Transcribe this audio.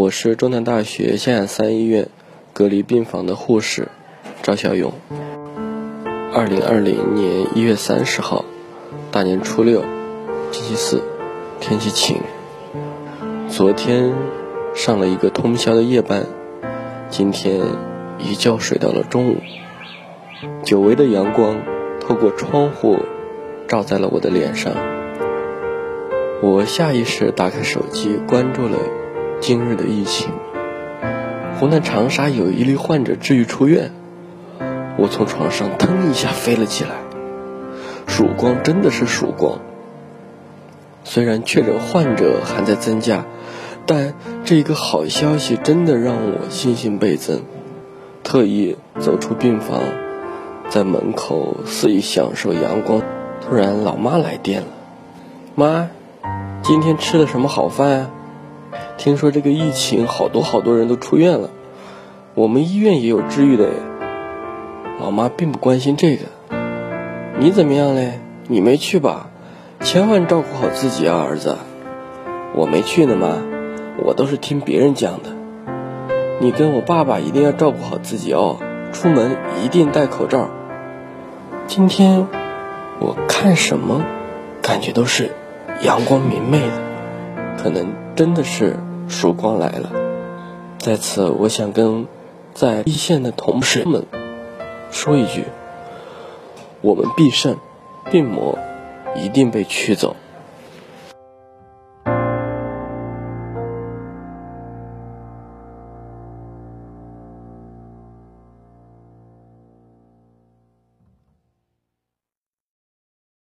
我是中南大学湘雅三医院隔离病房的护士赵小勇。二零二零年一月三十号，大年初六，星期四，天气晴。昨天上了一个通宵的夜班，今天一觉睡到了中午。久违的阳光透过窗户照在了我的脸上，我下意识打开手机关注了今日的疫情。湖南长沙有一例患者治愈出院，我从床上腾一下飞了起来。曙光真的是曙光，虽然确诊患者还在增加。但这一个好消息真的让我信心倍增，特意走出病房，在门口肆意享受阳光。突然，老妈来电了：“妈，今天吃的什么好饭啊？听说这个疫情好多好多人都出院了，我们医院也有治愈的。”老妈并不关心这个，你怎么样嘞？你没去吧？千万照顾好自己啊，儿子。我没去呢，妈。我都是听别人讲的，你跟我爸爸一定要照顾好自己哦，出门一定戴口罩。今天我看什么，感觉都是阳光明媚的，可能真的是曙光来了。在此，我想跟在一线的同事们说一句：我们必胜，病魔一定被驱走。